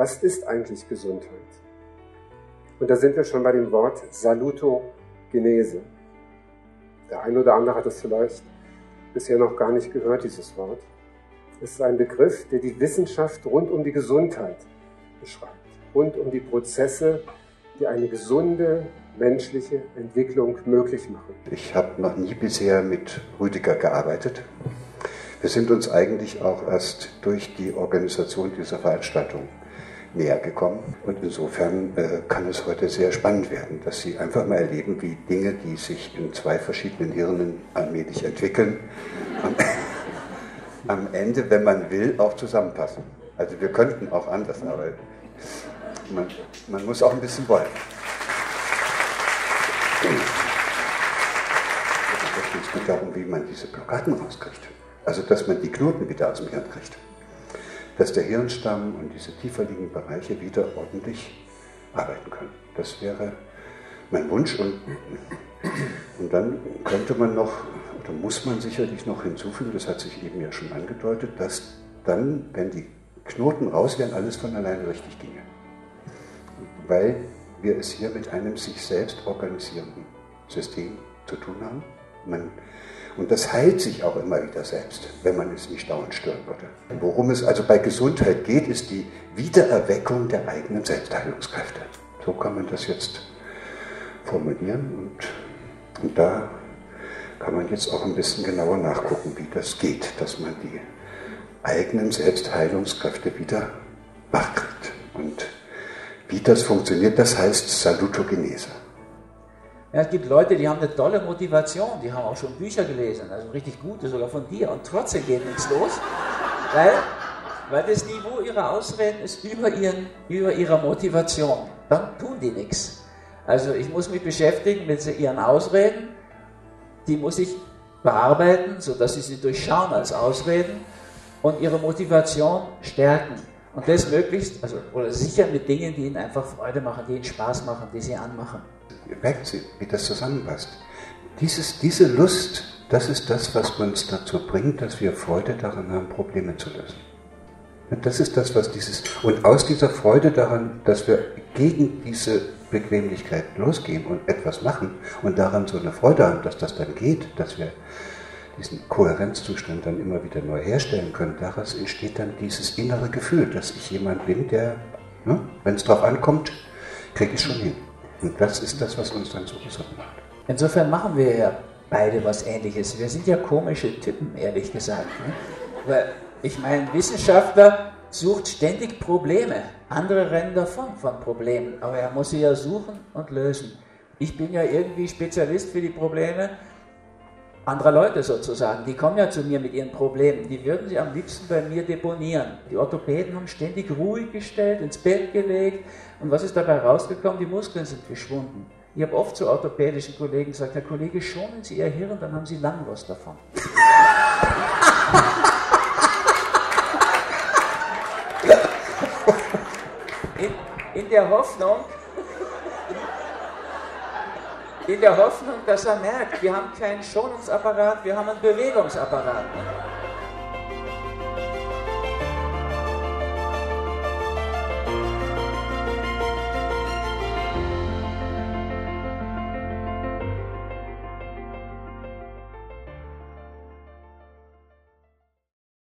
was ist eigentlich Gesundheit? Und da sind wir schon bei dem Wort Salutogenese. Der eine oder andere hat es vielleicht bisher noch gar nicht gehört, dieses Wort. Es ist ein Begriff, der die Wissenschaft rund um die Gesundheit beschreibt, rund um die Prozesse, die eine gesunde menschliche Entwicklung möglich machen. Ich habe noch nie bisher mit Rüdiger gearbeitet. Wir sind uns eigentlich auch erst durch die Organisation dieser Veranstaltung näher gekommen. Und insofern äh, kann es heute sehr spannend werden, dass Sie einfach mal erleben, wie Dinge, die sich in zwei verschiedenen Hirnen allmählich entwickeln, am, am Ende, wenn man will, auch zusammenpassen. Also wir könnten auch anders, aber man, man muss auch ein bisschen wollen. Es geht darum, wie man diese Blockaden rauskriegt. Also, dass man die Knoten wieder aus dem Hirn kriegt dass der Hirnstamm und diese tiefer liegenden Bereiche wieder ordentlich arbeiten können. Das wäre mein Wunsch. Und, und dann könnte man noch, oder muss man sicherlich noch hinzufügen, das hat sich eben ja schon angedeutet, dass dann, wenn die Knoten raus wären, alles von alleine richtig ginge. Weil wir es hier mit einem sich selbst organisierenden System zu tun haben. Man und das heilt sich auch immer wieder selbst, wenn man es nicht dauernd stören würde. Worum es also bei Gesundheit geht, ist die Wiedererweckung der eigenen Selbstheilungskräfte. So kann man das jetzt formulieren und, und da kann man jetzt auch ein bisschen genauer nachgucken, wie das geht, dass man die eigenen Selbstheilungskräfte wieder wachkriegt. Und wie das funktioniert, das heißt Salutogenese. Ja, es gibt Leute, die haben eine tolle Motivation, die haben auch schon Bücher gelesen, also richtig gute, sogar von dir, und trotzdem geht nichts los, weil, weil das Niveau ihrer Ausreden ist über, ihren, über ihrer Motivation. Dann tun die nichts. Also ich muss mich beschäftigen mit ihren Ausreden, die muss ich bearbeiten, sodass sie sie durchschauen als Ausreden und ihre Motivation stärken. Und das möglichst, also, oder sicher mit Dingen, die ihnen einfach Freude machen, die ihnen Spaß machen, die sie anmachen merkt sie, wie das zusammenpasst. Dieses, diese Lust, das ist das, was uns dazu bringt, dass wir Freude daran haben, Probleme zu lösen. Das ist das, was dieses, und aus dieser Freude daran, dass wir gegen diese Bequemlichkeit losgehen und etwas machen und daran so eine Freude haben, dass das dann geht, dass wir diesen Kohärenzzustand dann immer wieder neu herstellen können, daraus entsteht dann dieses innere Gefühl, dass ich jemand bin, der, ne, wenn es drauf ankommt, kriege ich schon hin. Und das ist das, was uns dann so gesund macht. Insofern machen wir ja beide was Ähnliches. Wir sind ja komische Typen, ehrlich gesagt. Ne? Weil ich meine, Wissenschaftler sucht ständig Probleme. Andere rennen davon von Problemen. Aber er muss sie ja suchen und lösen. Ich bin ja irgendwie Spezialist für die Probleme anderer Leute sozusagen. Die kommen ja zu mir mit ihren Problemen. Die würden sie am liebsten bei mir deponieren. Die Orthopäden haben ständig ruhig gestellt, ins Bett gelegt. Und was ist dabei rausgekommen? Die Muskeln sind geschwunden. Ich habe oft zu orthopädischen Kollegen gesagt, Herr Kollege, schonen Sie Ihr Hirn, dann haben Sie lang was davon. In, in der Hoffnung, in der Hoffnung, dass er merkt, wir haben keinen Schonungsapparat, wir haben einen Bewegungsapparat.